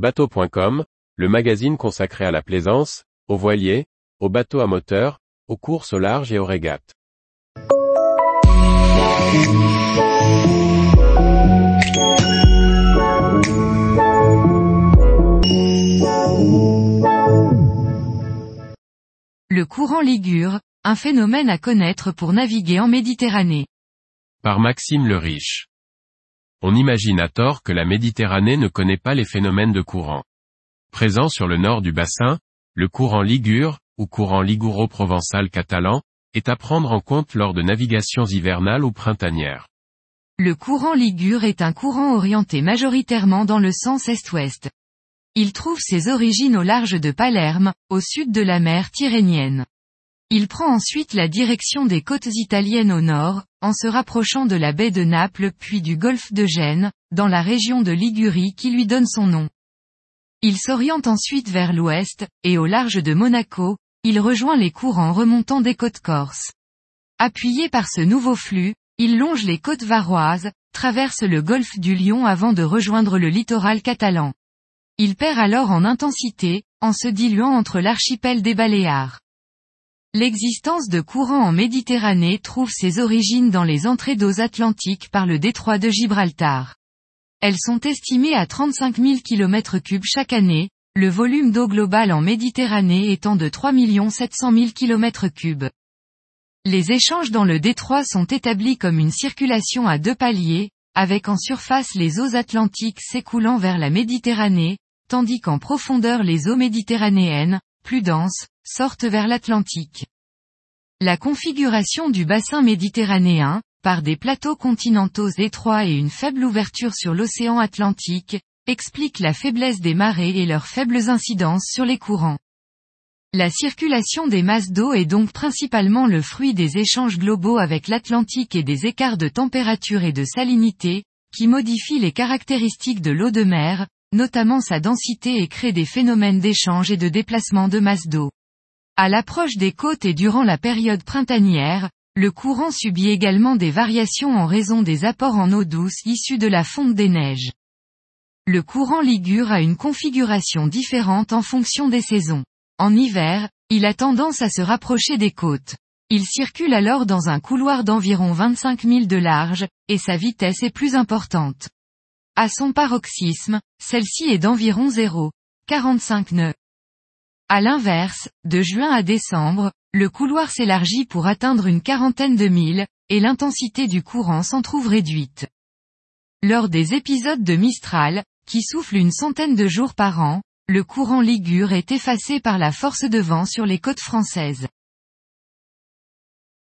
Bateau.com, le magazine consacré à la plaisance, aux voiliers, aux bateaux à moteur, aux courses au large et aux régates. Le courant Ligure, un phénomène à connaître pour naviguer en Méditerranée. Par Maxime le Riche. On imagine à tort que la Méditerranée ne connaît pas les phénomènes de courant. Présent sur le nord du bassin, le courant Ligure, ou courant liguro-provençal catalan, est à prendre en compte lors de navigations hivernales ou printanières. Le courant Ligure est un courant orienté majoritairement dans le sens est-ouest. Il trouve ses origines au large de Palerme, au sud de la mer Tyrrhénienne. Il prend ensuite la direction des côtes italiennes au nord, en se rapprochant de la baie de Naples puis du golfe de Gênes, dans la région de Ligurie qui lui donne son nom. Il s'oriente ensuite vers l'ouest, et au large de Monaco, il rejoint les courants remontant des côtes corses. Appuyé par ce nouveau flux, il longe les côtes varoises, traverse le golfe du Lion avant de rejoindre le littoral catalan. Il perd alors en intensité, en se diluant entre l'archipel des Baléares. L'existence de courants en Méditerranée trouve ses origines dans les entrées d'eau atlantiques par le détroit de Gibraltar. Elles sont estimées à 35 000 km3 chaque année, le volume d'eau global en Méditerranée étant de 3 700 000 km3. Les échanges dans le détroit sont établis comme une circulation à deux paliers, avec en surface les eaux atlantiques s'écoulant vers la Méditerranée, tandis qu'en profondeur les eaux méditerranéennes, plus denses, sortent vers l'Atlantique. La configuration du bassin méditerranéen, par des plateaux continentaux étroits et une faible ouverture sur l'océan Atlantique, explique la faiblesse des marées et leurs faibles incidences sur les courants. La circulation des masses d'eau est donc principalement le fruit des échanges globaux avec l'Atlantique et des écarts de température et de salinité, qui modifient les caractéristiques de l'eau de mer, notamment sa densité et crée des phénomènes d'échange et de déplacement de masse d'eau. À l'approche des côtes et durant la période printanière, le courant subit également des variations en raison des apports en eau douce issus de la fonte des neiges. Le courant Ligure a une configuration différente en fonction des saisons. En hiver, il a tendance à se rapprocher des côtes. Il circule alors dans un couloir d'environ 25 000 de large, et sa vitesse est plus importante. À son paroxysme, celle-ci est d'environ 0,45 nœuds. À l'inverse, de juin à décembre, le couloir s'élargit pour atteindre une quarantaine de milles, et l'intensité du courant s'en trouve réduite. Lors des épisodes de Mistral, qui soufflent une centaine de jours par an, le courant Ligure est effacé par la force de vent sur les côtes françaises.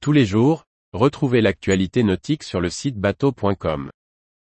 Tous les jours, retrouvez l'actualité nautique sur le site bateau.com.